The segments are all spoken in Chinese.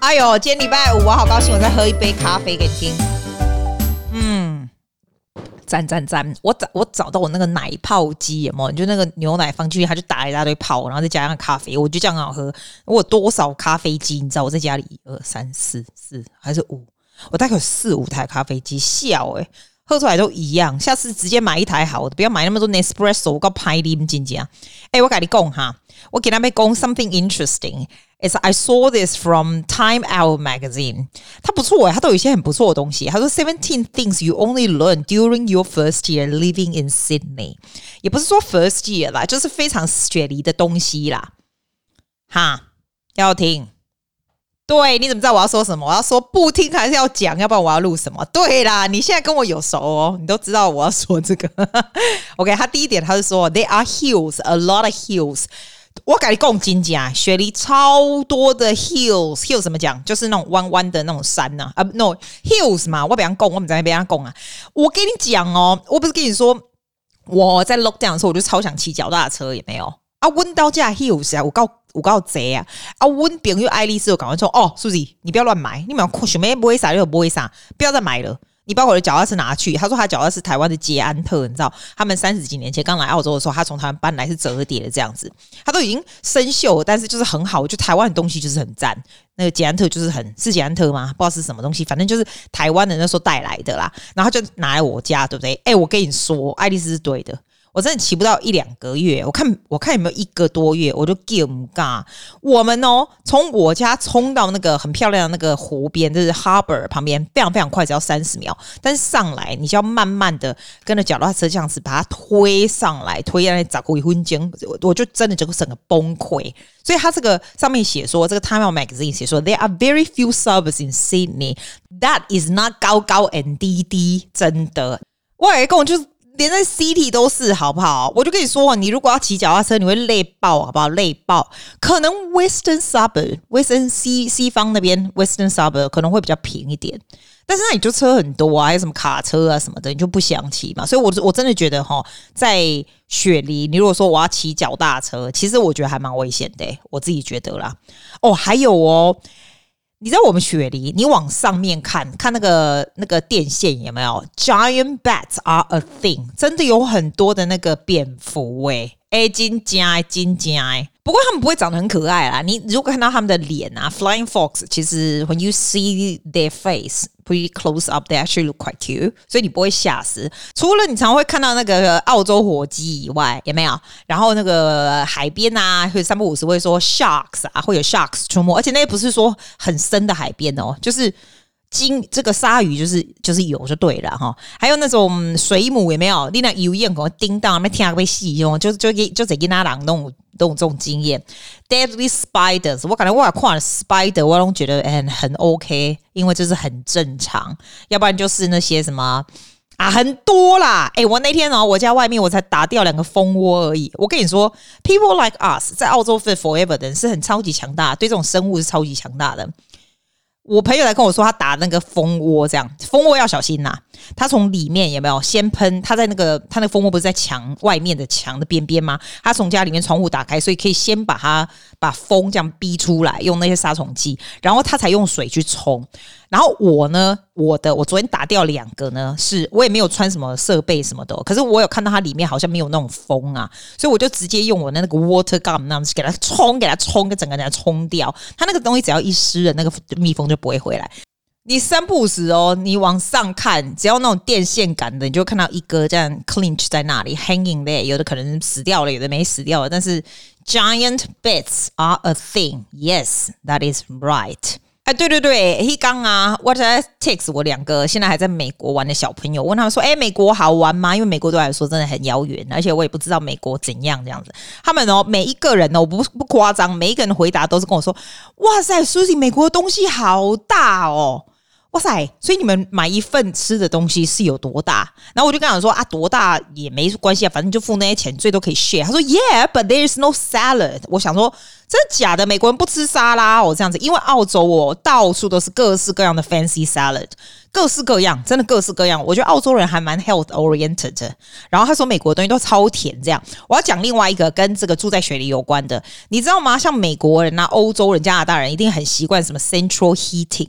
哎呦，今天礼拜五，我好高兴，我再喝一杯咖啡给你听。嗯，赞赞赞！我找我找到我那个奶泡机，有没有？就那个牛奶放进去，它就打一大堆泡，然后再加上咖啡，我觉得这样很好喝。我有多少咖啡机？你知道我在家里一二三四四还是五？我大概有四五台咖啡机，笑诶。喝出来都一样，下次直接买一台好的，不要买那么多 Nespresso，我搞拍你们真假？哎，我跟你讲哈，我给他们讲 something interesting。Is I saw this from Time Out magazine，它不错哎，它都有一些很不错的东西。他说 Seventeen things you only learn during your first year living in Sydney，也不是说 first year 啦，就是非常雪梨的东西啦。哈，要听。对，你怎么知道我要说什么？我要说不听还是要讲？要不然我要录什么？对啦，你现在跟我有熟哦，你都知道我要说这个。OK，他第一点他是说，There are hills，a lot of hills。我跟你讲真假，雪梨超多的 hills，hills 怎么讲？就是那种弯弯的那种山呐、啊。啊、，no，hills 嘛，我别人讲，我们在那边讲啊。我跟你讲哦，我不是跟你说我在 lockdown 的时候，我就超想骑脚踏车，也没有啊。温到家 hills 啊，我告。我告贼啊！啊，温朋友爱丽丝，我赶快说哦苏西你不要乱买，你们选没不会啥就不会啥，不要再买了。你把我的脚踏车拿去。他说他脚踏车是台湾的捷安特，你知道，他们三十几年前刚来澳洲的时候，他从台湾搬来是折叠的这样子，他都已经生锈，但是就是很好。就台湾的东西就是很赞，那个捷安特就是很是捷安特吗？不知道是什么东西，反正就是台湾的那时候带来的啦。然后就拿来我家，对不对？哎、我跟你说，爱丽丝是对的。我真的骑不到一两个月，我看我看有没有一个多月，我就 give 嘎。我们哦，从我家冲到那个很漂亮的那个湖边，就是 Harbor 旁边，非常非常快，只要三十秒。但是上来，你就要慢慢的跟着脚踏车这样子把它推上来，推下来找个一分钟，我就真的整个整个崩溃。所以他这个上面写说，这个 Time Out Magazine 写说，There are very few suburbs in Sydney that is not 高高 and 低低，真的。我有一个就是。连在 City 都是，好不好？我就跟你说，你如果要骑脚踏车，你会累爆，好不好？累爆。可能 Western Suburb，Western 西西方那边 Western Suburb 可能会比较平一点，但是那里就车很多啊，还有什么卡车啊什么的，你就不想骑嘛。所以我，我我真的觉得哈，在雪梨，你如果说我要骑脚踏车，其实我觉得还蛮危险的，我自己觉得啦。哦，还有哦。你知道我们雪梨，你往上面看看那个那个电线有没有？Giant bats are a thing，真的有很多的那个蝙蝠诶。哎，金家金家，不过他们不会长得很可爱啦。你如果看到他们的脸啊，Flying Fox，其实 when you see their face pretty close up，they actually look quite cute，所以你不会吓死。除了你常会看到那个澳洲火鸡以外，有没有？然后那个海边啊，会三不五时会说 sharks 啊，会有 sharks 出没，而且那也不是说很深的海边哦，就是。金这个鲨鱼就是就是有就对了哈，还有那种水母有没有？你那油烟给我叮当，没听被戏用，就就给就在给他啷弄弄这种经验。Deadly spiders，我感觉我看了 spider，我都觉得很很 OK，因为就是很正常。要不然就是那些什么啊，很多啦。诶，我那天哦，我家外面我才打掉两个蜂窝而已。我跟你说，people like us 在澳洲 forever 的是很超级强大，对这种生物是超级强大的。我朋友来跟我说，他打那个蜂窝，这样蜂窝要小心呐。他从里面有没有先喷？他在那个他那个蜂窝不是在墙外面的墙的边边吗？他从家里面窗户打开，所以可以先把它把风这样逼出来，用那些杀虫剂，然后他才用水去冲。然后我呢，我的我昨天打掉两个呢，是我也没有穿什么设备什么的，可是我有看到它里面好像没有那种风啊，所以我就直接用我的那个 water gun 那样子给它冲，给它冲，给整个给它冲掉。它那个东西只要一湿了，那个蜜蜂就不会回来。你三不五时哦，你往上看，只要那种电线杆的，你就看到一个这样 clinch 在那里 hanging there，有的可能死掉了，有的没死掉，但是 giant bats are a thing. Yes, that is right. 哎，对对对，一刚啊，我在 text 我两个现在还在美国玩的小朋友，问他们说：“哎，美国好玩吗？”因为美国对我来说真的很遥远，而且我也不知道美国怎样这样子。他们哦，每一个人哦，不不夸张，每一个人回答都是跟我说：“哇塞苏西美国的东西好大哦。”哇塞！所以你们买一份吃的东西是有多大？然后我就跟他说啊，多大也没关系啊，反正就付那些钱，最多可以 share。他说 Yeah，but there is no salad。我想说真的假的？美国人不吃沙拉哦，这样子，因为澳洲哦，到处都是各式各样的 fancy salad，各式各样，真的各式各样。我觉得澳洲人还蛮 health oriented。然后他说美国的东西都超甜，这样。我要讲另外一个跟这个住在雪梨有关的，你知道吗？像美国人啊、欧洲人、加拿大人一定很习惯什么 central heating。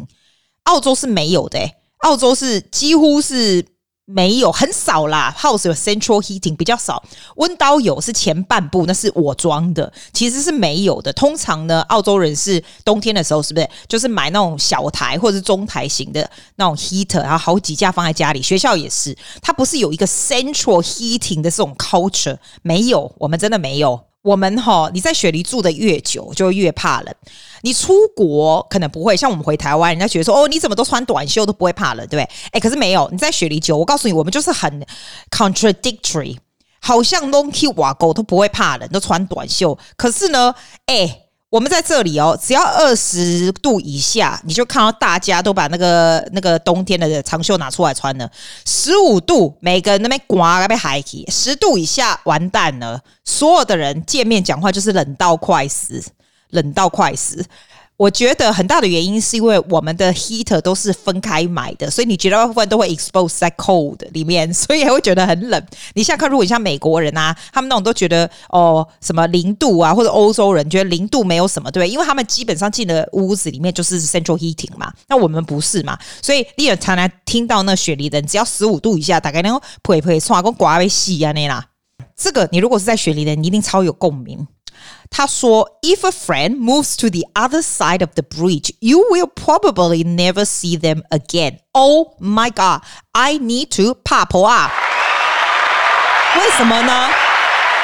澳洲是没有的，欸，澳洲是几乎是没有，很少啦。House 有 central heating 比较少，温刀有是前半部，那是我装的，其实是没有的。通常呢，澳洲人是冬天的时候，是不是就是买那种小台或者是中台型的那种 heater，然后好几架放在家里。学校也是，它不是有一个 central heating 的这种 culture，没有，我们真的没有。我们哈，你在雪梨住的越久，就越怕冷。你出国可能不会，像我们回台湾，人家觉得说，哦，你怎么都穿短袖都不会怕冷，对不对？哎，可是没有，你在雪梨久，我告诉你，我们就是很 contradictory，好像 long Q 瓦狗都不会怕冷，都穿短袖。可是呢，哎。我们在这里哦，只要二十度以下，你就看到大家都把那个那个冬天的长袖拿出来穿了。十五度，每个人那边刮那边海起；十度以下，完蛋了，所有的人见面讲话就是冷到快死，冷到快死。我觉得很大的原因是因为我们的 heater 都是分开买的，所以你绝大部分都会 expose 在 cold 里面，所以还会觉得很冷。你现在看，如果你像美国人啊，他们那种都觉得哦什么零度啊，或者欧洲人觉得零度没有什么，对？因为他们基本上进了屋子里面就是 central heating 嘛，那我们不是嘛，所以你也常常听到那雪梨人只要十五度以下，大概那种呸呸，刷跟刮被洗啊那啦。这个你如果是在雪梨的，你一定超有共鸣。他说：“If a friend moves to the other side of the bridge, you will probably never see them again. Oh my god! I need to 怕婆啊！为什么呢？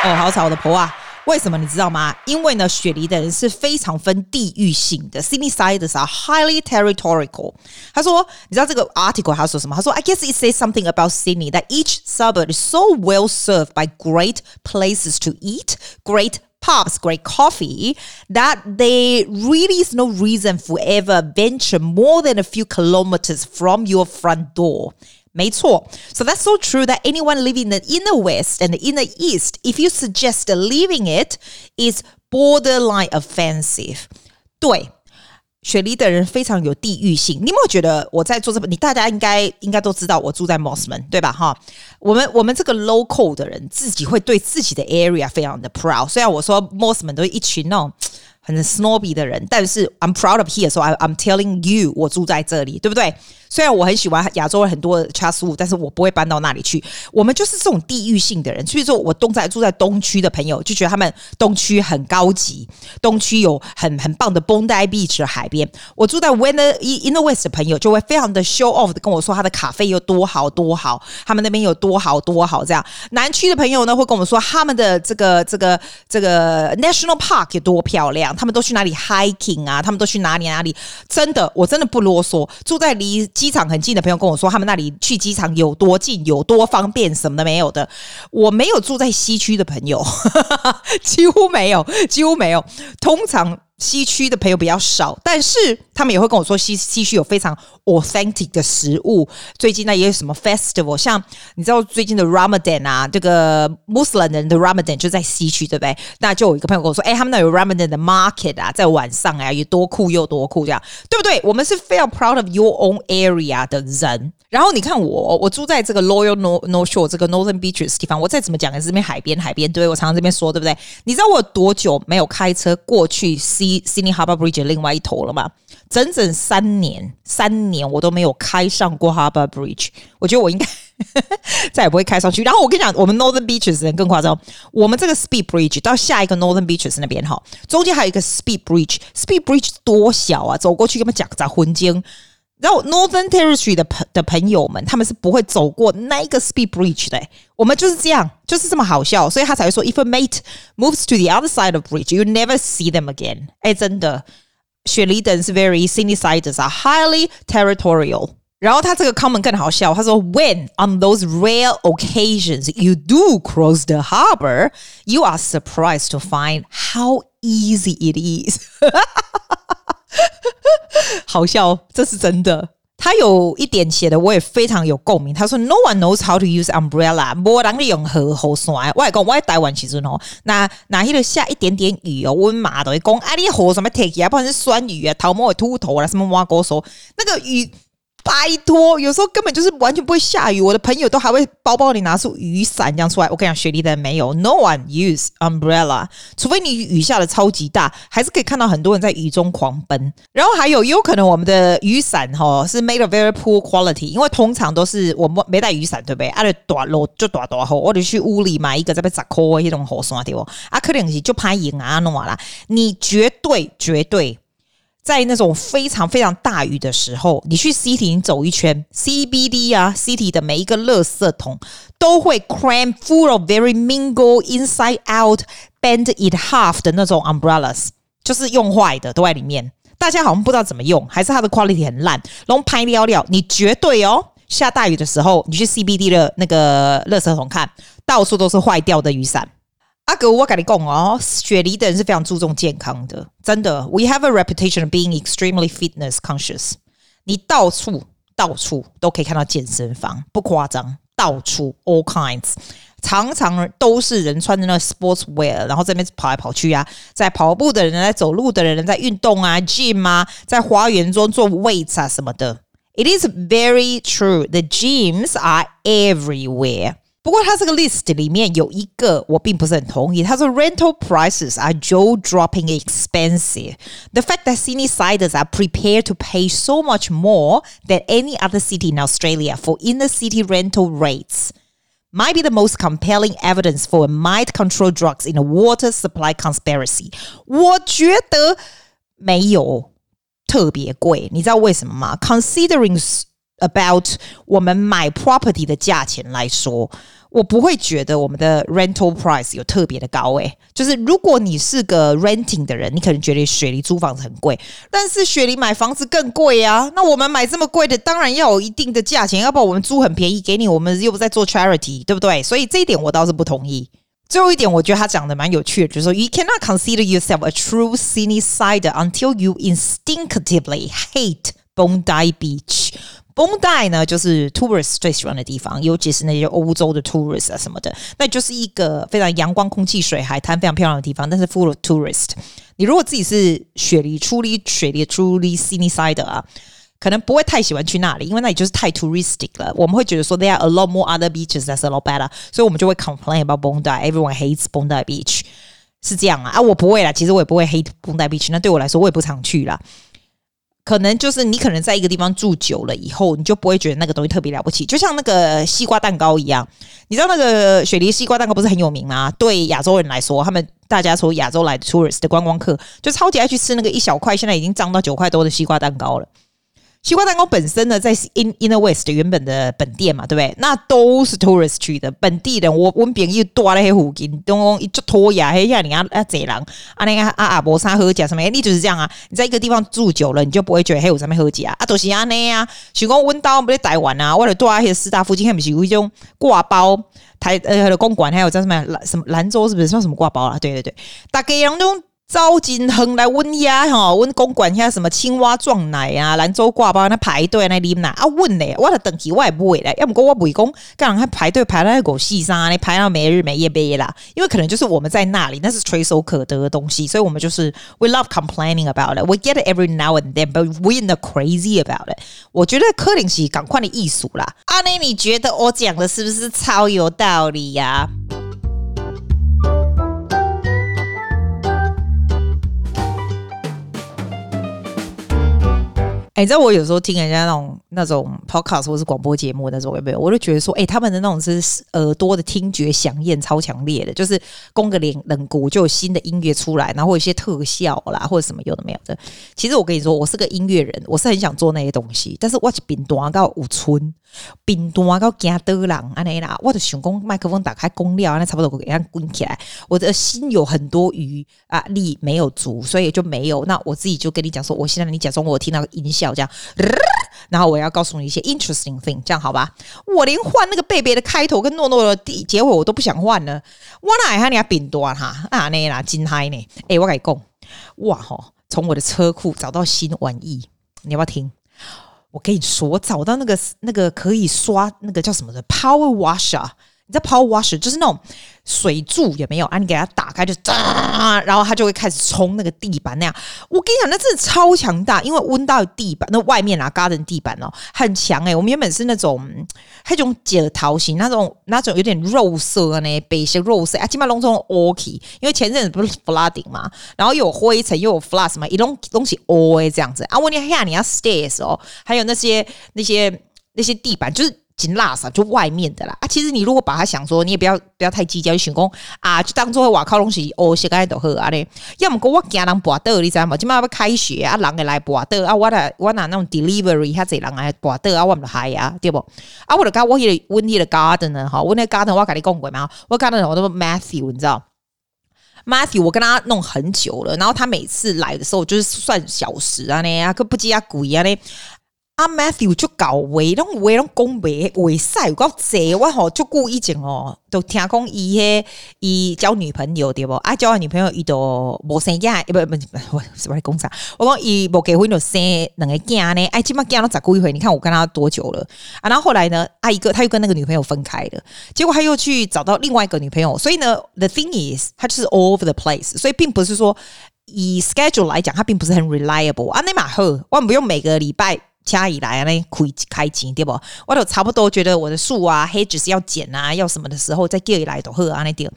哦，好吵的婆啊！为什么你知道吗？因为呢，雪梨的人是非常分地域性的。Sydneysiders are highly territorial。他说，你知道这个 article 他说什么？他说，I guess it says something about Sydney that each suburb is so well served by great places to eat, great.” pubs, great coffee, that there really is no reason for ever venture more than a few kilometers from your front door. 没错. So that's so true that anyone living in the inner west and the inner east, if you suggest leaving it, is borderline offensive. 对。 雪梨的人非常有地域性，你有没有觉得我在做这？你大家应该应该都知道，我住在 Mosman，对吧？哈，我们我们这个 local 的人自己会对自己的 area 非常的 proud。虽然我说 Mosman 都是一群那种很 snobby 的人，但是 I'm proud of here，so I, I'm telling you，我住在这里，对不对？虽然我很喜欢亚洲很多 chatswood，但是我不会搬到那里去。我们就是这种地域性的人，所以说我东在住在东区的朋友就觉得他们东区很高级，东区有很很棒的 Bondi Beach 海边。我住在 w i n n e r Inner West 的朋友就会非常的 show off 的跟我说他的咖啡有多好多好，他们那边有多好多好。这样南区的朋友呢会跟我们说他们的这个这个这个 National Park 有多漂亮，他们都去哪里 hiking 啊，他们都去哪里哪里。真的，我真的不啰嗦，住在离。机场很近的朋友跟我说，他们那里去机场有多近，有多方便，什么都没有的。我没有住在西区的朋友，几乎没有，几乎没有。通常。西区的朋友比较少，但是他们也会跟我说西西区有非常 authentic 的食物。最近呢也有什么 festival，像你知道最近的 Ramadan 啊，这个 Muslim 人的 Ramadan 就在西区，对不对？那就有一个朋友跟我说，哎，他们那有 Ramadan 的 market 啊，在晚上啊，有多酷又多酷，这样对不对？我们是非常 proud of your own area 的人。然后你看我，我住在这个 Royal North Shore 这个 Northern Beaches 地方，我再怎么讲也是这边海边，海边对，我常常这边说，对不对？你知道我有多久没有开车过去 Sydney Harbour Bridge 另外一头了吗？整整三年，三年我都没有开上过 Harbour Bridge。我觉得我应该 再也不会开上去。然后我跟你讲，我们 Northern Beaches 人更夸张，我们这个 Speed Bridge 到下一个 Northern Beaches 那边哈，中间还有一个 Speed Bridge。Speed Bridge 多小啊，走过去跟他们讲在魂经。然后 Northern Territory 的朋的朋友们，他们是不会走过那一个 Speed Bridge 的。我们就是这样，就是这么好笑，所以他才会说，If a mate moves to the other side of bridge, you never see them again。哎，真的，雪梨人是 very Sydneysiders are highly territorial。然后他这个 comment 更好笑，他说，When on those rare occasions you do cross the harbour, you are surprised to find how easy it is。 好笑，这是真的。他有一点写的我也非常有共鸣。他说：“No one knows how to use umbrella，没人会用河好酸。”我讲我在台湾其实哦，那那迄个下一点点雨哦，温妈都会讲啊，你河什么 take 啊，不管是酸雨啊，头毛会秃头啊，什么挖锅说那个雨。拜托，有时候根本就是完全不会下雨。我的朋友都还会包包里拿出雨伞这样出来。我跟你讲，雪梨的没有，No one use umbrella，除非你雨下的超级大，还是可以看到很多人在雨中狂奔。然后还有，也有可能我们的雨伞哈是 made of very poor quality，因为通常都是我们没带雨伞，对不对？啊，就大路就大大雨，我就去屋里买一个在被砸扣的那种雨伞对不？啊，可能是就怕赢啊弄完了，你绝对绝对。在那种非常非常大雨的时候，你去 City 走一圈，CBD 啊，City 的每一个垃圾桶都会 cram full of very mingle inside out bend it half 的那种 umbrellas，就是用坏的都在里面。大家好像不知道怎么用，还是它的 quality 很烂，然后拍料料。你绝对哦，下大雨的时候，你去 CBD 的那个垃圾桶看，到处都是坏掉的雨伞。阿哥，我跟你讲哦，雪梨的人是非常注重健康的，真的。We have a reputation of being extremely fitness conscious。你到处到处都可以看到健身房，不夸张，到处 all kinds，常常都是人穿着那 sports wear，然后在那边跑来跑去啊，在跑步的人，在走路的人，在运动啊，gym 啊，在花园中做 weights 啊什么的。It is very true. The gyms are everywhere. 不过，它这个 list 里面有一个我并不是很同意。他说，rental prices are jaw-dropping expensive. The fact that Sydneysiders are prepared to pay so much more than any other city in Australia for inner-city rental rates might be the most compelling evidence for a mind-control drugs in a water supply conspiracy. 我觉得没有特别贵，你知道为什么吗？Considering about 我们买 property 的价钱来说。我不会觉得我们的 rental price 有特别的高诶，就是如果你是个 renting 的人，你可能觉得雪梨租房子很贵，但是雪梨买房子更贵啊。那我们买这么贵的，当然要有一定的价钱，要不然我们租很便宜给你，我们又不在做 charity，对不对？所以这一点我倒是不同意。最后一点，我觉得他讲的蛮有趣的，就是说 you cannot consider yourself a true Sydneysider until you instinctively hate Bondi Beach。Bondi 呢，就是 tourist 最喜欢的地方，尤其是那些欧洲的 tourist 啊什么的，那就是一个非常阳光、空气、水、海滩非常漂亮的地方。但是 full of tourist，你如果自己是雪梨、truly 雪梨、truly Sydneysider 啊，可能不会太喜欢去那里，因为那里就是太 touristic 了。我们会觉得说 there are a lot more other beaches that's a lot better，所以我们就会 complain about Bondi。Everyone hates Bondi Beach，是这样啊？啊，我不会啦，其实我也不会 hate Bondi Beach。那对我来说，我也不常去啦。可能就是你可能在一个地方住久了以后，你就不会觉得那个东西特别了不起，就像那个西瓜蛋糕一样。你知道那个雪梨西瓜蛋糕不是很有名吗？对亚洲人来说，他们大家从亚洲来的 tourist 的观光客，就超级爱去吃那个一小块，现在已经涨到九块多的西瓜蛋糕了。西瓜蛋糕本身呢，在 In Inner West 原本的本店嘛，对不对？那都是 tourist 去的，本地人。我我们朋友多了些附近，东一就拖牙，嘿呀，你啊啊贼人啊那个啊啊博沙喝甲什么？你就是这样啊！你在一个地方住久了，你就不会觉得嘿有什么喝甲啊，都是安内啊。许光温刀不是台湾啊，为了多啊些师大附近，还不是有一种挂包台呃的公馆，还有叫什么兰什么兰州是不是算什么挂包啊？对对对，大概两种。招金亨来温鸭哈，温公馆下什么青蛙撞奶啊，兰州挂包那排队那里哪啊问嘞，我的等级我也不会来，要么跟我不会讲，干嘛还排队排到那狗细沙你排到没日没夜没啦，因为可能就是我们在那里，那是垂手可得的东西，所以我们就是 we love complaining about it，we get it every now and then，but we're not crazy about it。我觉得柯林是赶快的艺术啦，阿内你觉得我讲的是不是超有道理呀、啊？哎，你知道我有时候听人家那种那种 podcast 或是广播节目那种有没有？我就觉得说，哎，他们的那种是耳朵的听觉响应超强烈的，就是攻个脸冷鼓就有新的音乐出来，然后有一些特效啦，或者什么有的没有的。其实我跟你说，我是个音乐人，我是很想做那些东西，但是我是冰端到五村，冰端到加德朗安内啦，我的想讲麦克风打开公料，那差不多给它滚起来。我的心有很多余啊，力没有足，所以就没有。那我自己就跟你讲说，我现在你假装我听到音效。这样，然后我要告诉你一些 interesting thing，这样好吧？我连换那个贝贝的开头跟诺诺的结尾我都不想换了。我哪还你要饼多哈啊？那啦，金嗨呢？哎，我跟你讲，哇吼！从我的车库找到新玩意，你要不要听？我跟你说，我找到那个那个可以刷那个叫什么的 Power Washer。你知道 Power Washer 就是那种水柱有没有啊？你给它打开就哒，然后它就会开始冲那个地板那样。我跟你讲，那真的超强大，因为温到地板那外面啊，garden 地板哦很强诶、欸。我们原本是那种那种剪桃型，那种那种有点肉色呢，白些肉色啊，基本上弄成 OK。因为前阵子不是 flooding 嘛，然后又有灰尘又有 floods 嘛，一弄东西 O 这样子啊。我你看你要 stairs 哦，还有那些那些那些地板就是。紧拉撒就外面的啦啊！其实你如果把它想说，你也不要不要太计较，就想讲啊，就当做瓦靠东西哦，些个都好啊嘞。要么讲我惊人跋倒，你知道吗？今嘛要开学啊，人会来跋倒啊，我来我拿那种 delivery，遐济人来跋倒啊，我唔嗨啊，对不？啊，我就讲我迄个温蒂的 garden 呢，哈，我那 garden 我跟你讲过嘛，我 garden 我都 Matthew，你知道？Matthew 我跟他弄很久了，然后他每次来的时候就是算小时啊呢，啊，可不计啊贵啊嘞。阿、Matthew 就搞为拢为拢讲袂会使有够济，我吼就故意讲哦，都听讲伊迄伊交女朋友对不？啊，交完女朋友伊都无生囝，不不不，我是我讲啥？我讲伊无结婚就生两个囝呢？哎，起码囝都十几岁，你看我跟他多久了啊？然后后来呢，啊一个他又跟那个女朋友分开了，结果他又去找到另外一个女朋友，所以呢，the thing is，他就是 all over the place，所以并不是说以 schedule 来讲，他并不是很 reliable 啊。那马赫，我们不用每个礼拜。掐以来啊，那开开钱对不？我都差不多觉得我的树啊，黑只是要剪啊，要什么的时候再叫伊来都好啊，那点。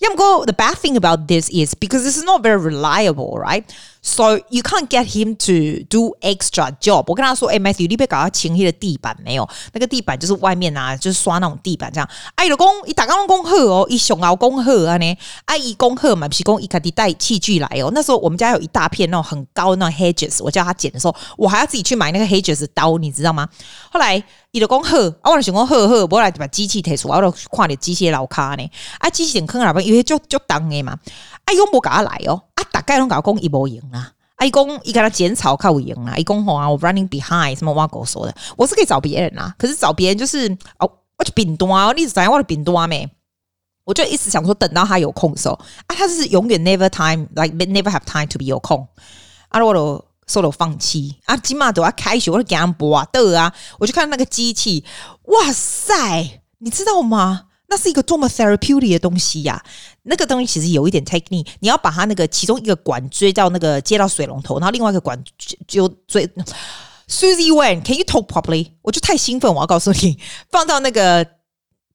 要么个 the bad thing about this is because this is not very reliable, right? So you can't get him to do extra job。我跟他说，哎，Matthew，你别搞他清那个地板没有？那个地板就是外面啊，就是刷那种地板这样。哎，老公，一打刚刚恭贺哦，一熊熬恭贺啊呢，阿姨恭贺嘛，皮公一卡迪带器具来哦。那时候我们家有一大片那种很高那种 hedges，我叫他剪的时候，我还要自己去买那个 hedges 刀，你知道吗？后来伊就讲好，啊，我就想讲好好，我来把机器摕出来，我就看你机械老卡呢，啊，机器点坑哪边？因为就就当的嘛。啊，伊拢无甲我来哦，啊，大概拢甲我讲伊无用啊，啊，伊讲伊甲他剪草较有用啊，伊讲吼啊，我 running behind 什么挖狗说的，我是可以找别人啊，可是找别人就是哦，我就饼多啊，你知影我的饼多没？我就一直想说，等到他有空的时候啊，他是永远 never time，like never have time to be 有空，啊，我就说了放弃。啊，起码都要开学，我就给他博得啊，我就看那个机器，哇塞，你知道吗？那是一个多么 therapeutic 的东西呀、那个东西其实有一点 technique，你要把它那个其中一个管追到那个接到水龙头，然后另外一个管就追。Susie Wen，Can you talk properly？我就太兴奋，我要告诉你，放到那个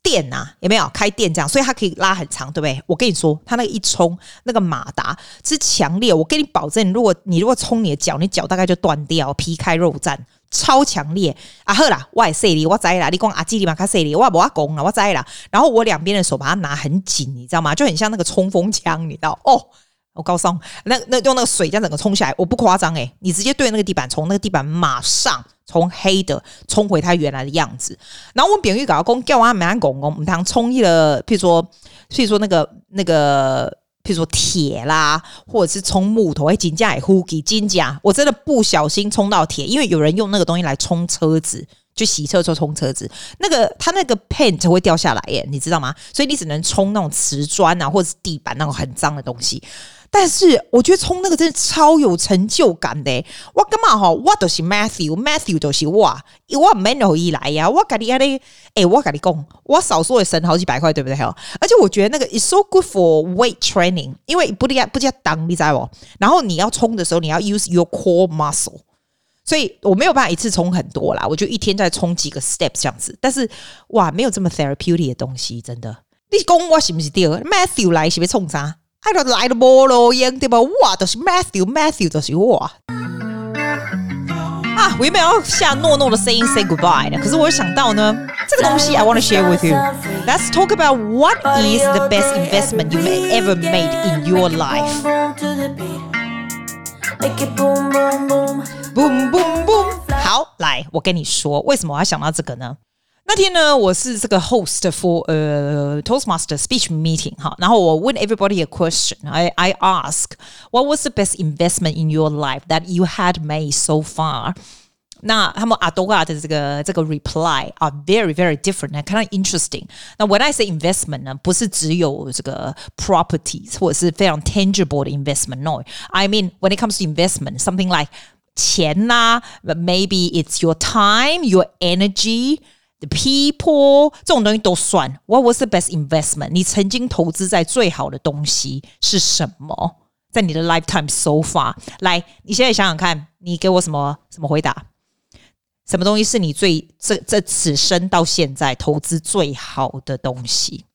电啊，有没有开电这样？所以它可以拉很长，对不对？我跟你说，它那个一冲，那个马达是强烈，我跟你保证，如果你如果冲你的脚，你脚大概就断掉，皮开肉绽。超强烈啊！好啦，我也说你，我知啦。你讲阿基里马卡说你，我不要讲啦，我知啦。然后我两边的手把它拿很紧，你知道吗？就很像那个冲锋枪，你知道？哦，我告诉你，那那用那个水这样整个冲下来，我不夸张诶，你直接对那个地板从，那个地板马上从黑的冲回它原来的样子。然后我扁玉搞工叫我蛮公公，唔通冲一了，譬如说，譬如说那个那个。比如说铁啦，或者是冲木头，哎，金甲也呼给金甲，我真的不小心冲到铁，因为有人用那个东西来冲车子，就洗车时候冲车子，那个它那个 paint 会掉下来耶，你知道吗？所以你只能冲那种瓷砖啊，或者是地板那种很脏的东西。但是我觉得冲那个真的超有成就感的。我干嘛哈？我都是 Matthew，Matthew 都是我，我没有一来呀。我跟你讲的，哎，我跟你讲，我少说也省好几百块，对不对？哈，而且我觉得那个 is so good for weight training，因为不要不叫当，你知道不？然后你要冲的时候，你要 use your core muscle，所以我没有办法一次冲很多啦，我就一天再冲几个 step 这样子。但是哇，没有这么 therapeutic 的东西，真的。你讲我是不是对？Matthew 来是不是冲啥？还都来了菠萝烟对吧？哇，都是 Matthew，Matthew 都是我啊！我原本要下诺诺的声音 say goodbye 的，可是我想到呢，这个东西 I want to share with you. Let's talk about what is the best investment you may ever made in your life. Boom boom boom！好，来，我跟你说，为什么我要想到这个呢？ 那天呢，我是这个 host for 呃 Toastmaster speech meeting 哈，然后我问 everybody a question，I I ask what was the best investment in your life that you had made so far？那他们阿多亚的这个这个 reply are very very different，kind of interesting。那 when I say investment 呢，不是只有这个 properties 或者是非常 tangible 的 investment，no，I mean when it comes to investment，something like 钱呐、啊，maybe it's your time, your energy, the people，这种东西都算。What was the best investment？你曾经投资在最好的东西是什么？在你的 lifetime so far，来，你现在想想看，你给我什么什么回答？什么东西是你最这这此生到现在投资最好的东西？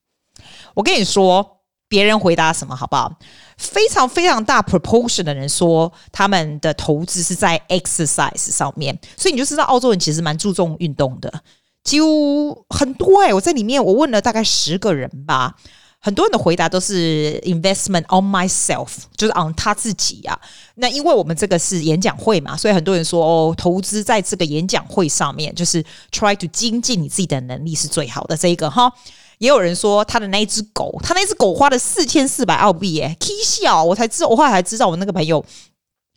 我跟你说，别人回答什么好不好？非常非常大 proportion 的人说他们的投资是在 exercise 上面，所以你就知道澳洲人其实蛮注重运动的，几乎很多哎、我在里面我问了大概十个人吧，很多人的回答都是 investment on myself，就是 on 他自己啊。那因为我们这个是演讲会嘛，所以很多人说哦，投资在这个演讲会上面，就是 try to 精进你自己的能力是最好的这一个哈。也有人说他的那一只狗，他那只狗花了四千四百澳币耶，K 笑，我才知，我后来才知道，我那个朋友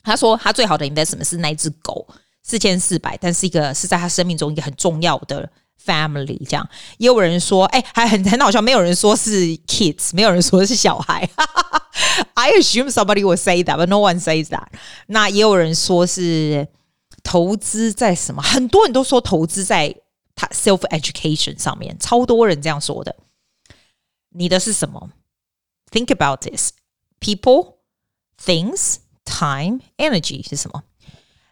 他说他最好的 investment 是那一只狗，四千四百，但是一个是在他生命中一个很重要的 family，这样。也有人说，哎、还很很好笑，没有人说是 kids，没有人说是小孩。I assume somebody will say that, but no one says that。那也有人说是投资在什么？很多人都说投资在。他 self education 上面超多人这样说的，你的是什么？Think about this: people, things, time, energy 是什么？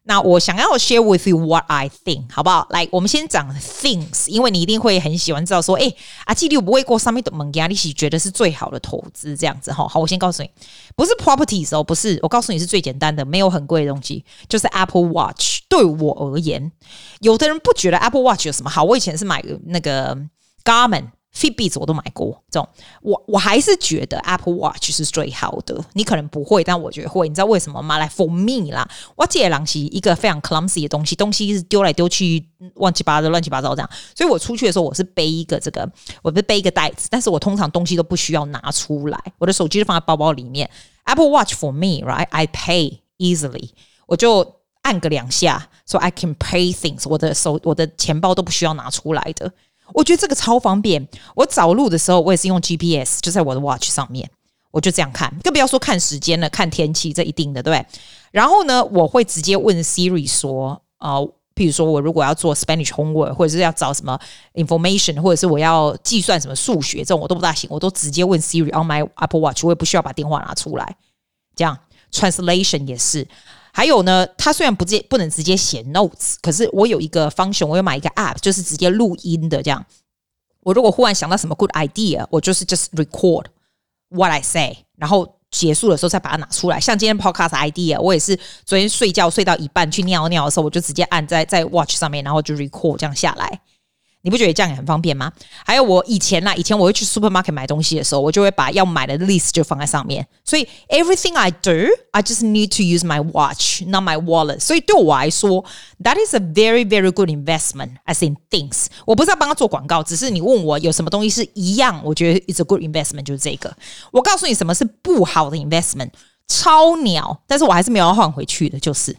那我想要 share with you what I think，好不好？来，我们先讲 things，因为你一定会很喜欢知道说，哎，阿基里我不会过上面的门牙利息，觉得是最好的投资这样子哈。好，我先告诉你，不是 properties 哦，不是，我告诉你是最简单的，没有很贵的东西，就是 Apple Watch。对我而言，有的人不觉得 Apple Watch 有什么好，我以前是买那个 Garmin。Fitbit 我都买过，这种我我还是觉得 Apple Watch 是最好的。你可能不会，但我觉得会。你知道为什么吗？来 For me 啦，我这东西一个非常 clumsy 的东西，东西是丢来丢去，乱七八糟，乱七八糟这样。所以我出去的时候，我是背一个这个，我不是背一个袋子，但是我通常东西都不需要拿出来，我的手机就放在包包里面。Apple Watch for me，right？I pay easily，我就按个两下，so I can pay things。我的手，我的钱包都不需要拿出来的。我觉得这个超方便。我找路的时候，我也是用 GPS，就在我的 watch 上面，我就这样看。更不要说看时间了，看天气，这一定的，对？然后呢，我会直接问 Siri 说，呃，譬如说我如果要做 Spanish homework，或者是要找什么 information，或者是我要计算什么数学，这种我都不大行，我都直接问 Siri on my Apple Watch，我也不需要把电话拿出来。这样 translation 也是。还有呢，它虽然不接不能直接写 notes，可是我有一个 function，我有买一个 app，就是直接录音的。这样，我如果忽然想到什么 good idea，我就是 just record what I say，然后结束的时候再把它拿出来。像今天 podcast idea，我也是昨天睡觉睡到一半去尿尿的时候，我就直接按在在 watch 上面，然后就 record 这样下来。你不觉得这样也很方便吗？还有我以前啦，以前我会去 supermarket 买东西的时候，我就会把要买的 list 就放在上面。所以 everything I do, I just need to use my watch, not my wallet。所以对我来说，that is a very very good investment. As in things，我不是要帮他做广告，只是你问我有什么东西是一样，我觉得 it's a good investment 就是这个。我告诉你什么是不好的 investment，超鸟，但是我还是没有要换回去的，就是。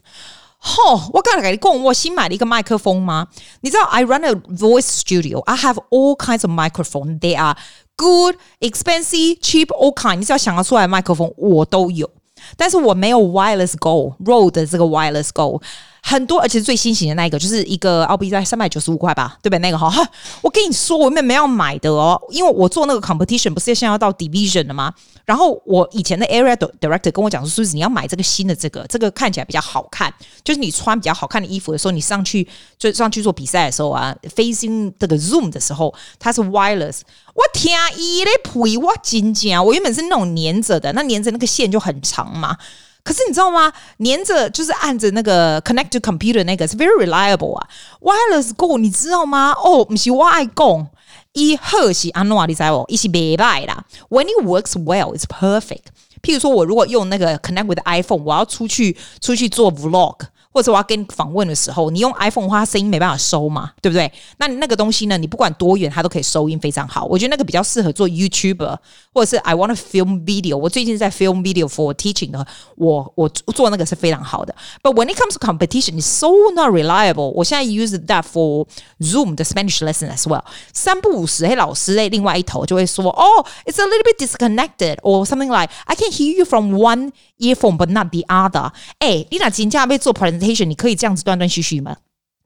哦，我刚才跟你讲，我新买了一个麦克风吗？你知道，I run a voice studio. I have all kinds of microphone. They are good, expensive, cheap, all kind. 你只要想得出来的麦克风，我都有。但是我没有 wireless Go Rode 的这个 wireless Go。 很多，而且是最新型的那一个，就是一个澳币在三百九十五块吧，对不对？那个哈，我跟你说，我妹妹要买的哦，因为我做那个 competition 不是现在要到 division 了吗？然后我以前的 area director 跟我讲说，是你要买这个新的这个，这个看起来比较好看，就是你穿比较好看的衣服的时候，你上去就上去做比赛的时候啊，facing 这个 zoom 的时候，它是 wireless。我天啊，一嘞呸！我紧紧啊，我原本是那种粘着的，那粘着那个线就很长嘛。可是你知道吗？连着就是按着那个 connect to computer 那个是 very reliable 啊。Wireless Go 你知道吗？哦，不是我爱讲，一好是安怎你知道？一是袂歹啦。When it works well, it's perfect。譬如说我如果用那个 connect with iPhone，我要出去出去做 vlog。或者我要跟你访问的时候，你用 iPhone 的话，声音没办法收嘛，对不对？那你那个东西呢？你不管多远，它都可以收音非常好。我觉得那个比较适合做 YouTuber，或者是 I want to film video。我最近在 film video for teaching 的，我我做那个是非常好的。But when it comes to competition, it's so not reliable。我现在 use that for Zoom 的 Spanish lesson as well。三不五时，嘿，老师在另外一头就会说，哦，it's a little bit disconnected，or something like I can hear you from one earphone but not the other。哎，你那真正要做 presentation meditation，你可以这样子断断续续吗？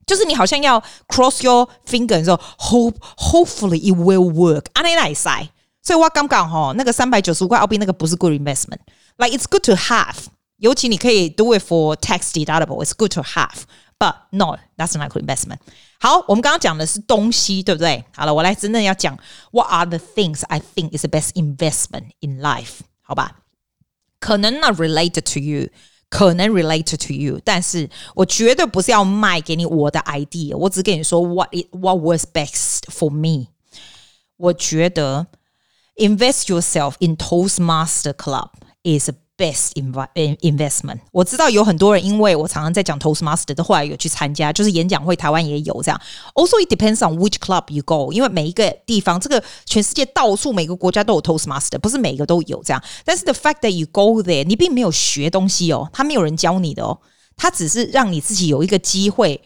就是你好像要 cross your finger 的时候，hope hopefully it will work。安尼来塞，所以我刚刚哈那个三百九十五块澳币那个不是 good investment。Like it's good to have，尤其你可以 do it for tax deductible。It's good to have，but no, that's not good investment。好，我们刚刚讲的是东西，对不对？好了，我来真正要讲 What are the things I think is the best investment in life？好吧，可能 not related to you， 可能 related to you，但是我绝对不是要卖给你我的 idea，我只跟你说 What it what was best for me。我觉得 invest yourself in Toastmaster Club is Best investment，我知道有很多人，因为我常常在讲 Toastmaster 的，后来有去参加，就是演讲会，台湾也有这样。Also, it depends on which club you go，因为每一个地方，这个全世界到处每个国家都有 Toastmaster，不是每个都有这样。但是 the fact that you go there，你并没有学东西哦，他没有人教你的哦，他只是让你自己有一个机会。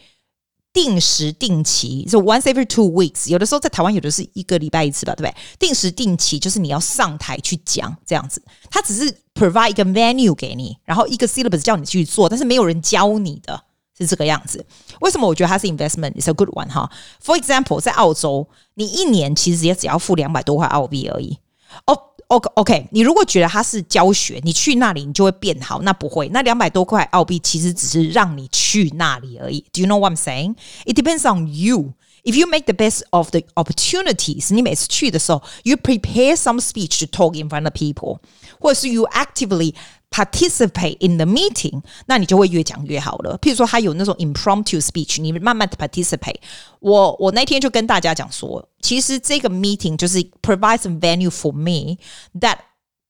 定时定期，就 once every two weeks，有的时候在台湾有的是一个礼拜一次吧，对不对？定时定期就是你要上台去讲这样子，他只是 provide 一个 venue 给你，然后一个 syllabus 叫你去做，但是没有人教你的，是这个样子。为什么我觉得它是 investment is a good one 哈。For example，在澳洲，你一年其实也只要付两百多块澳币而已。哦。OK OK，你如果觉得它是教学，你去那里你就会变好，那不会。那两百多块澳币其实只是让你去那里而已。Do you know what I'm saying? It depends on you. If you make the best of the opportunities，你每次去的时候，you prepare some speech to talk in front of people，或者是 you actively participate in the meeting，那你就会越讲越好了。譬如说，他有那种 impromptu speech，你慢慢的 participate。我我那天就跟大家讲说，其实这个 meeting 就是 provide some venue for me that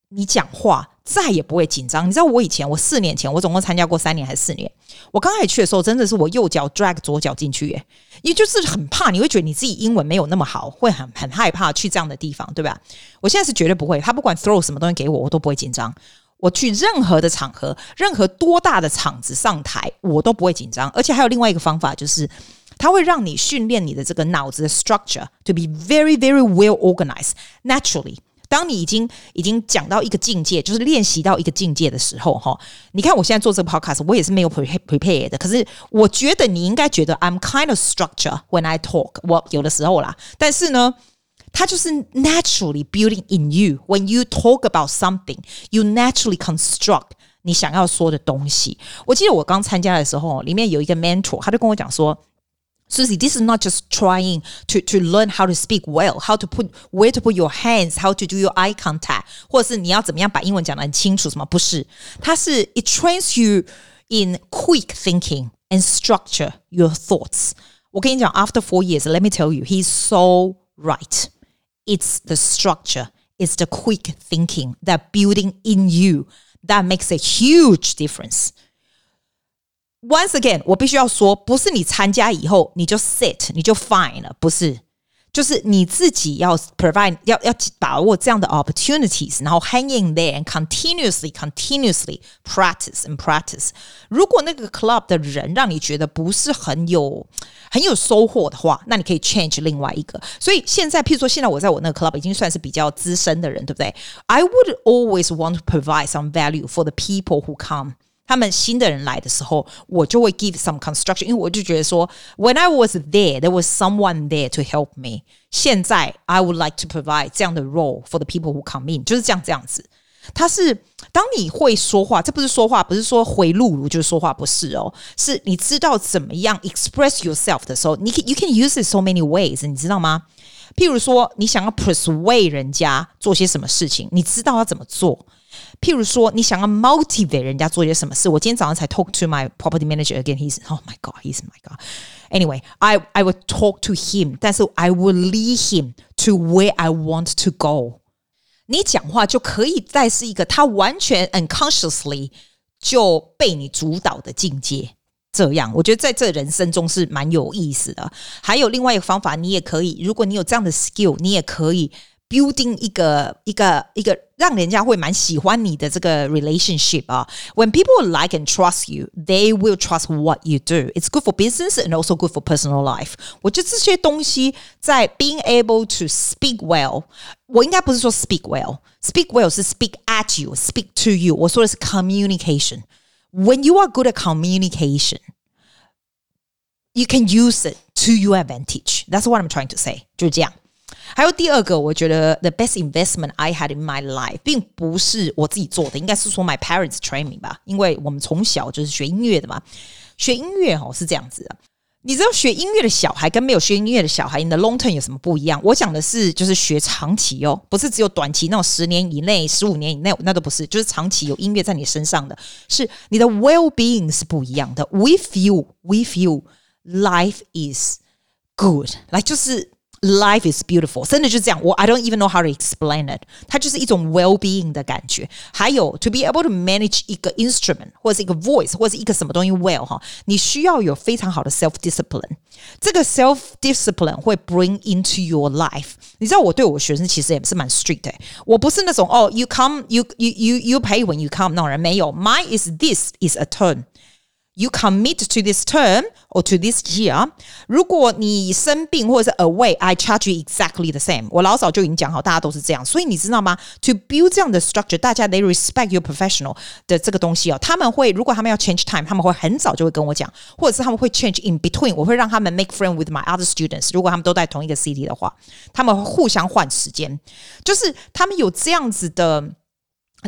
你讲话。 再也不会紧张。你知道我以前，我四年前，我总共参加过三年还是四年。我刚开始去的时候，真的是我右脚 drag 左脚进去，耶，也就是很怕。你会觉得你自己英文没有那么好，会很很害怕去这样的地方，对吧？我现在是绝对不会。他不管 throw 什么东西给我，我都不会紧张。我去任何的场合，任何多大的场子上台，我都不会紧张。而且还有另外一个方法，就是它会让你训练你的这个脑子的 structure to be very very well organized naturally。当你已经已经讲到一个境界，就是练习到一个境界的时候，哈，你看我现在做这个 podcast，我也是没有 prepare prepare 的。可是我觉得你应该觉得 I'm kind of structure when I talk，我有的时候啦。但是呢，它就是 naturally building in you when you talk about something，you naturally construct 你想要说的东西。我记得我刚参加的时候，里面有一个 mentor，他就跟我讲说。Susie, this is not just trying to to learn how to speak well, how to put where to put your hands, how to do your eye contact，或者是你要怎么样把英文讲得很清楚？什么不是？它是 it trains you in quick thinking and structure your thoughts。我跟你讲，after four years, let me tell you, he's so right. It's the structure, it's the quick thinking that building in you that makes a huge difference. Once again，我必须要说，不是你参加以后你就 sit 你就 fine 了，不是，就是你自己要 provide 要要把握这样的 opportunities，然后 hang in there and continuously continuously practice and practice。如果那个 club 的人让你觉得不是很有很有收获的话，那你可以 change 另外一个。所以现在，譬如说，现在我在我那个 club 已经算是比较资深的人，对不对？I would always want to provide some value for the people who come。 他们新的人来的时候，我就会 give some construction，因为我就觉得说，when I was there, there was someone there to help me。现在，I would like to provide 这样的 role for the people who come in，就是这样这样子。他是当你会说话，这不是说话，不是说回路路就是说话，不是哦，是你知道怎么样 express yourself 的时候，你 can you can use it so many ways，你知道吗？譬如说，你想要 persuade 人家做些什么事情，你知道要怎么做。 譬如说，你想要 motivate 人家做些什么事，我今天早上才 talk to my property manager again. He's oh my god, he's my god. Anyway, I I would talk to him，但是 I will lead him to where I want to go。你讲话就可以再是一个他完全 unconsciously 就被你主导的境界。这样，我觉得在这人生中是蛮有意思的。还有另外一个方法，你也可以，如果你有这样的 skill，你也可以。building 一个一个一个 让人家会蛮喜欢你的这个 relationship 啊。When people like and trust you, they will trust what you do. It's good for business and also good for personal life. 我觉得这些东西在 being able to speak well，我应该不是说 speak well，speak well 是 speak at you，speak to you。我说的是 communication。When you are good at communication。 you can use it to your advantage. That's what I'm trying to say. 就是这样。 还有第二个，我觉得 the best investment I had in my life，并不是我自己做的，应该是说 my parents training 吧，因为我们从小就是学音乐的嘛。学音乐哦是这样子的，你知道学音乐的小孩跟没有学音乐的小孩，in the long term 有什么不一样？我讲的是就是学长期哦，不是只有短期那种十年以内、十五年以内那都不是，就是长期有音乐在你身上的，是你的 well being 是不一样的。We feel, we feel life is good，来就是。Life is beautiful，真的就是这样。我 I don't even know how to explain it。它就是一种 well-being 的感觉。还有 to be able to manage 一个 instrument 或者是一个 voice 或者是一个什么东西 well 哈，你需要有非常好的 self-discipline。这个 self-discipline 会 bring into your life。你知道我对我学生其实也是蛮 strict 的。我不是那种哦，you come you you you you pay when you come 那种人没有。Mine is this is a turn。 You commit to this term or to this year。如果你生病或者是 away，I charge you exactly the same。我老早就已经讲好，大家都是这样。所以你知道吗？To build 这样的 structure，大家 they respect your professional 的这个东西哦。他们会如果他们要 change time，他们会很早就会跟我讲，或者是他们会 change in between。我会让他们 make friend with my other students。如果他们都在同一个 city 的话，他们会互相换时间，就是他们有这样子的。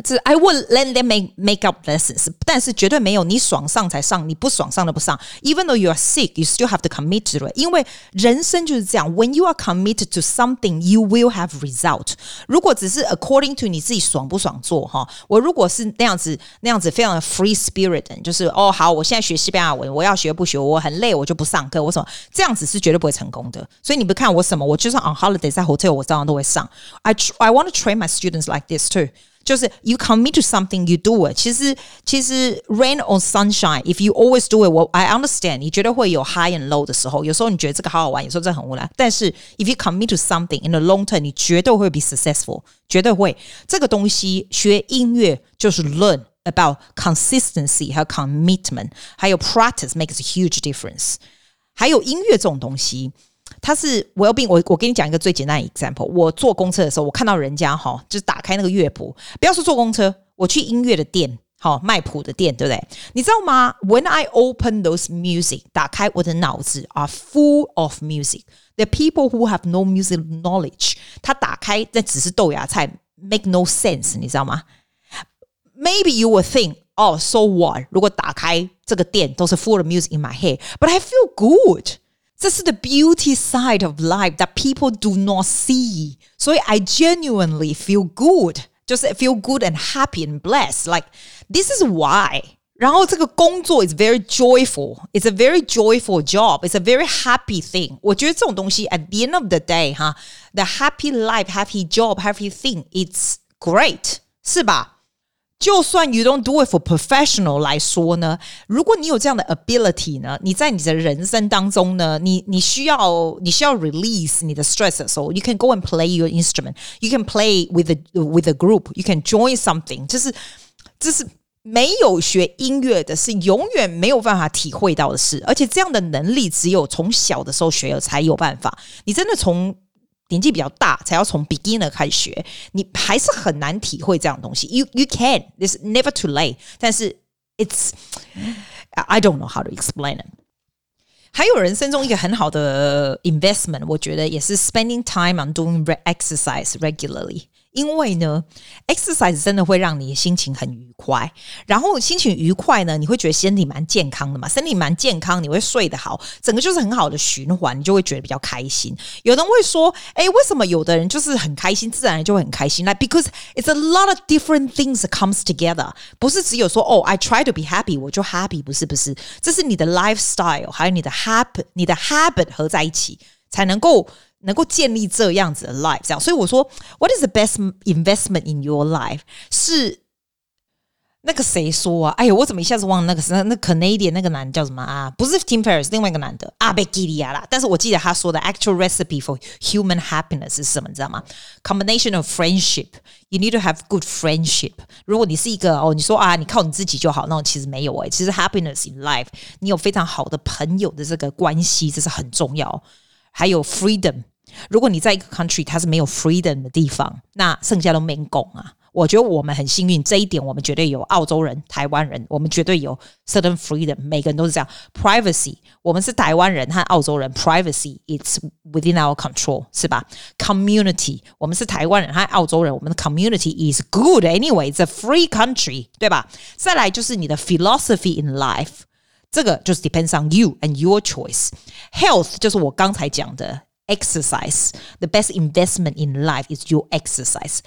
这 I will let them make make up lessons，但是绝对没有你爽上才上，你不爽上都不上。Even though you are sick, you still have to commit to it。因为人生就是这样，When you are committed to something, you will have result。如果只是 according to 你自己爽不爽做哈，我如果是那样子那样子非常的 free spirit，就是哦好，我现在学西班牙文，我要学不学，我很累，我就不上课，我什么这样子是绝对不会成功的。所以你不看我什么，我就算 on holiday 在 hotel，我照样都会上。I I want to train my students like this too。 就是 you commit to something, you do it。其实其实 rain or sunshine, if you always do it，我 I understand。你觉得会有 high and low 的时候，有时候你觉得这个好好玩，有时候这很无聊。但是 if you commit to something in the long term，你绝对会 be successful，绝对会。这个东西学音乐就是 learn about consistency 还有 commitment，还有 practice makes a huge difference。还有音乐这种东西。 它是我要病，我我给你讲一个最简单的 example。我坐公车的时候，我看到人家哈，就是打开那个乐谱。不要说坐公车，我去音乐的店，好卖谱的店，对不对？你知道吗？When I open those music，打开我的脑子 are full of music。The people who have no music knowledge，他打开那只是豆芽菜，make no sense，你知道吗？Maybe you will think，哦，so what？如果打开这个店都是 full of music in my head，but I feel good。 这是 the beauty side of life that people do not see，所以 I genuinely feel good，就是 feel good and happy and blessed。Like this is why。然后这个工作 is very joyful，it's a very joyful job，it's a very happy thing。我觉得这种东西 at the end of the day，哈，the happy life，happy job，happy thing，it's great，是吧？ 就算 you don't do it for professional 来说呢，如果你有这样的 ability 呢，你在你的人生当中呢，你你需要你需要 release 你的 stress 的时候，you can go and play your instrument，you can play with a with a group，you can join something，就是这是没有学音乐的是永远没有办法体会到的事，而且这样的能力只有从小的时候学了才有办法，你真的从。 年纪比较大，才要从 beginner 开始学，你还是很难体会这样的东西。You you can, it's never too late。但是 it's I don't know how to explain it。还有人生中一个很好的 investment，我觉得也是 spending time on doing exercise regularly。 因为呢，exercise 真的会让你心情很愉快，然后心情愉快呢，你会觉得身体蛮健康的嘛，身体蛮健康，你会睡得好，整个就是很好的循环，你就会觉得比较开心。有人会说，哎，为什么有的人就是很开心，自然就会很开心？Like because it's a lot of different things comes together，不是只有说哦，I try to be happy，我就 happy，不是不是，这是你的 lifestyle，还有你的 habit，你的 habit 合在一起才能够。能够建立这样子的 life，这样，所以我说，What is the best investment in your life？是那个谁说啊？哎呦，我怎么一下子忘了那个是那那 Canadian 那个男的叫什么啊？不是 Tim Ferriss，另外一个男的阿贝基利亚啦。但是我记得他说的 actual recipe for human happiness 是什么？你知道吗？Combination of friendship. You need to have good friendship. 如果你是一个哦，你说啊，你靠你自己就好，那种其实没有诶、欸。其实 happiness in life，你有非常好的朋友的这个关系，这是很重要。 还有 freedom。如果你在一个 country 它是没有 freedom 的地方，那剩下都没共啊。 我觉得我们很幸运，这一点我们绝对有。澳洲人、台湾人，我们绝对有 certain freedom，每个人都是这样。Privacy，我们是台湾人和澳洲人，Privacy it's within our control，是吧？Community，我们是台湾人和澳洲人，我们的 community is good anyway，it's a free country，对吧？再来就是你的 philosophy in life， 这个就是 depends on you and your choice。Health 就是我刚才讲的 exercise，the best investment in life is your exercise。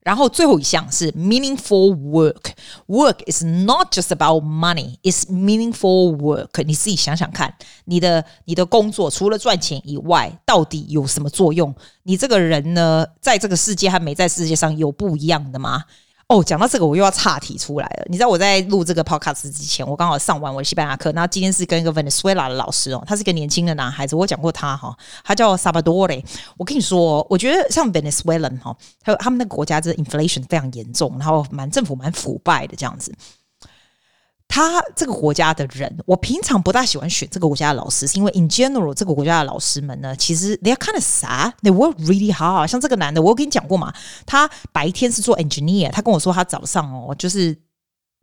然后最后一项是 meaningful work。Work is not just about money, it's meaningful work。你自己想想看，你的你的工作除了赚钱以外，到底有什么作用？你这个人呢，在这个世界和没在世界上有不一样的吗？ 哦，讲到这个，我又要岔题出来了。你知道我在录这个 podcast 之前，我刚好上完我的西班牙课，然后今天是跟一个 Venezuela 的老师哦，他是一个年轻的男孩子，我讲过他哈，他叫 Sabadori。我跟你说，我觉得像 Venezuelan 哈，他他们那个国家，这 inflation 非常严重，然后蛮政府蛮腐败的这样子。他这个国家的人，我平常不大喜欢选这个国家的老师，是因为 in general 这个国家的老师们呢，其实 they are kind of sad，they work really hard。像这个男的，我有跟你讲过嘛，他白天是做 engineer，他跟我说他早上哦，就是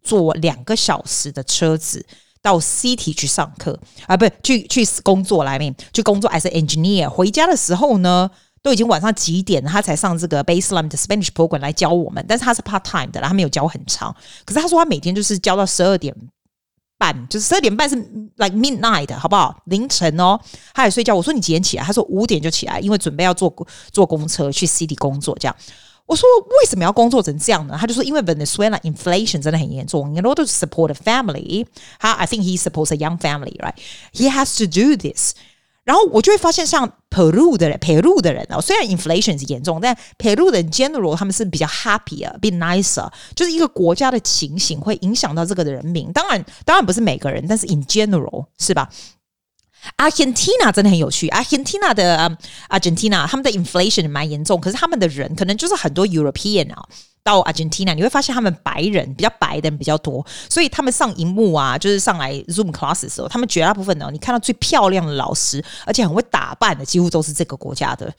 坐两个小时的车子到 city 去上课啊，不去去工作来面去工作 as an engineer，回家的时候呢。都已经晚上几点了，他才上这个 Baseline 的 Spanish program 来教我们，但是他是 part time 的，他没有教很长。可是他说他每天就是教到十二点半，就是十二点半是 like midnight，好不好？凌晨哦，他也睡觉。我说你几点起来？他说五点就起来，因为准备要坐坐公车去 city 工作。这样，我说为什么要工作成这样呢？他就说因为 Venezuela inflation 真的很严重，in order to support a family，他 I think he supports a young family，right？He has to do this。 然后我就会发现，像 Peru 的人，Peru 的人哦，虽然 inflation 是严重，但 Peru 的 general 他们是比较 happy 啊，比 nicer，就是一个国家的情形会影响到这个的人民。当然，当然不是每个人，但是 in general 是吧？Argentina 真的很有趣，Argentina 的、um, Argentina 他们的 inflation 蛮严重，可是他们的人可能就是很多 European 啊。到 Argentina，你会发现他们白人比较白的人比较多，所以他们上荧幕啊，就是上来 Zoom class 的时候，他们绝大部分呢，你看到最漂亮的老师，而且很会打扮的，几乎都是这个国家的。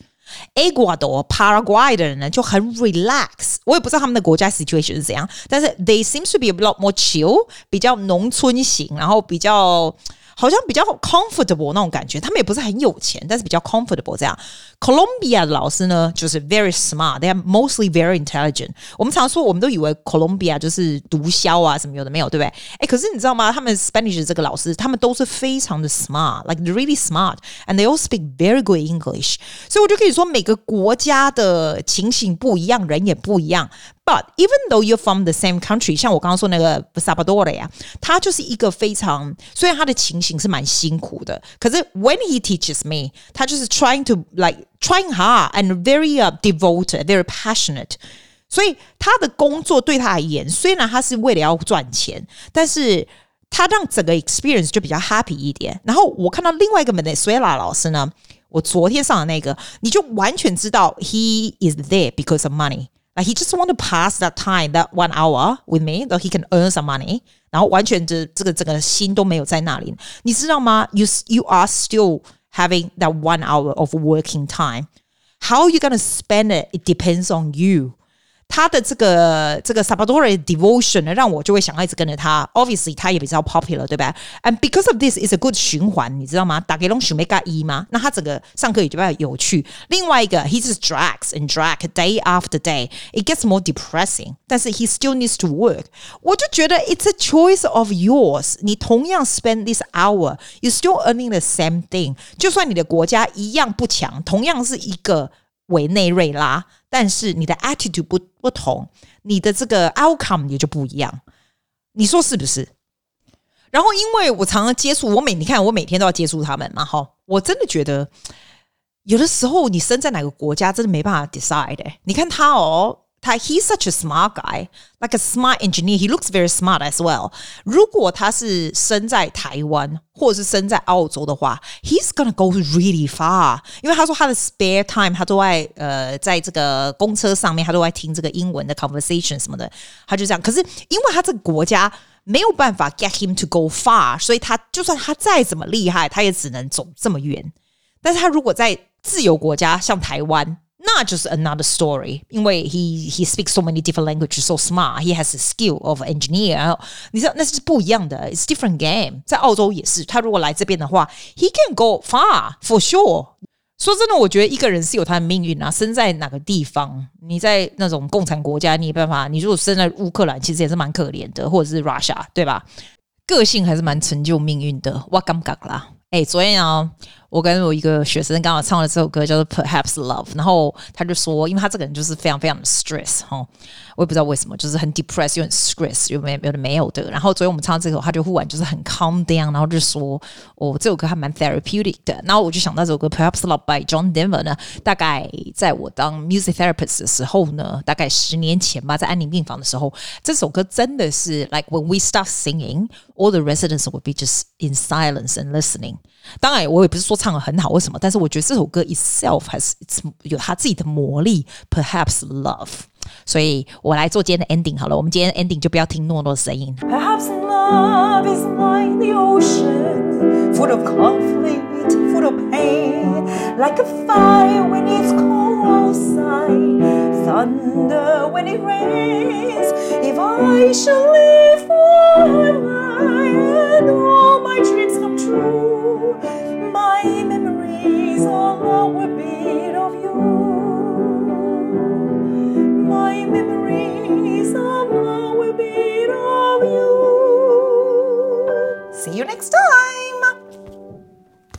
Ecuador、Paraguay 的人呢就很 relax，我也不知道他们的国家 situation 是怎样，但是 they seems to be a lot more chill，比较农村型，然后比较。好像比较 comfortable 那种感觉，他们也不是很有钱，但是比较 comfortable 这样。Colombia 的老师呢，就是 very smart，they are mostly very intelligent。我们常说，我们都以为 Colombia 就是毒枭啊，什么有的没有，对不对？哎，可是你知道吗？他们 Spanish 这个老师，他们都是非常的 smart，like really smart，and they all speak very good English。所以我就可以说，每个国家的情形不一样，人也不一样。But even though you're from the same country，像我刚刚说那个 Salvador 呀，他就是一个非常，虽然他的情形是蛮辛苦的，可是 when he teaches me，他就是 trying to like trying hard and very devoted, very passionate。所以他的工作对他而言，虽然他是为了要赚钱，但是他让整个 experience 就比较 happy 一点。然后我看到另外一个 Venezuela 老师呢，我昨天上的那个，你就完全知道 he is there because of money。 Like he just want to pass that time, that one hour with me, that he can earn some money。然后完全的这个整个心都没有在那里，你知道吗？You you are still having that one hour of working time. How are you gonna spend it? It depends on you. 他的这个这个 Salvador devotion 呢，让我就会想要一直跟着他。Obviously，他也比较 popular，对吧？And because of this, is a good 循环，你知道吗？大概拢想要加一吗？那他整个上课也就比较有趣。另外一个，he just drags and drags day after day. It gets more depressing. 但是 he still needs to work. 我就觉得 it's a choice of yours. 你同样 spend this hour, you still earning the same thing. 就算你的国家一样不强，同样是一个。 委内瑞拉，但是你的 attitude 不不同，你的这个 outcome 也就不一样，你说是不是？然后因为我常常接触，我每你看我每天都要接触他们嘛，哈，我真的觉得有的时候你生在哪个国家，真的没办法 decide、你看他哦。他 he's such a smart guy, like a smart engineer. He looks very smart as well. 如果他是生在台湾或者是生在澳洲的话，he's gonna go really far. 因为他说他的 spare time 他都在呃在这个公车上面，他都在听这个英文的 conversation 什么的。他就这样。可是因为他这个国家没有办法 get him to go far，所以他就算他再怎么厉害，他也只能走这么远。但是他如果在自由国家，像台湾。 那就是 another story，因为 he he speaks so many different languages, so smart. He has the skill of engineer. 你知道那是不一样的，it's different game。在澳洲也是，他如果来这边的话，he can go far for sure。说真的，我觉得一个人是有他的命运啊，生在哪个地方，你在那种共产国家，你没办法。你如果生在乌克兰，其实也是蛮可怜的，或者是 Russia，对吧？个性还是蛮成就命运的。我感觉啦， 哎，昨天啊。我跟我一个学生刚好唱了这首歌，叫做《Perhaps Love》，然后他就说，因为他这个人就是非常非常的 stress 哈，我也不知道为什么，就是很 depressed 又很 stress 又没有的没有的。然后昨天我们唱这首，他就忽然就是很 calm down，然后就说，哦，这首歌还蛮 therapeutic 的。然后我就想到这首歌《Perhaps Love》by John Denver 呢，大概在我当 music therapist 的时候呢，大概十年前吧，在安宁病房的时候，这首歌真的是 like when we start singing，all the residents would be just in silence and listening。当然，我也不是说唱得很好，为什么？但是我觉得这首歌 itself has it's 有它自己的魔力，Perhaps Love。所以我来做今天的 ending 好了，我们今天的 ending 就不要听诺诺的声音。Perhaps love is like the ocean, full of conflict, full of pain, like a fire when it's cold outside, thunder when it rains. If I shall live forever and all my dreams come true. My memories are our beat of you. My memories are our beat of you. See you next time.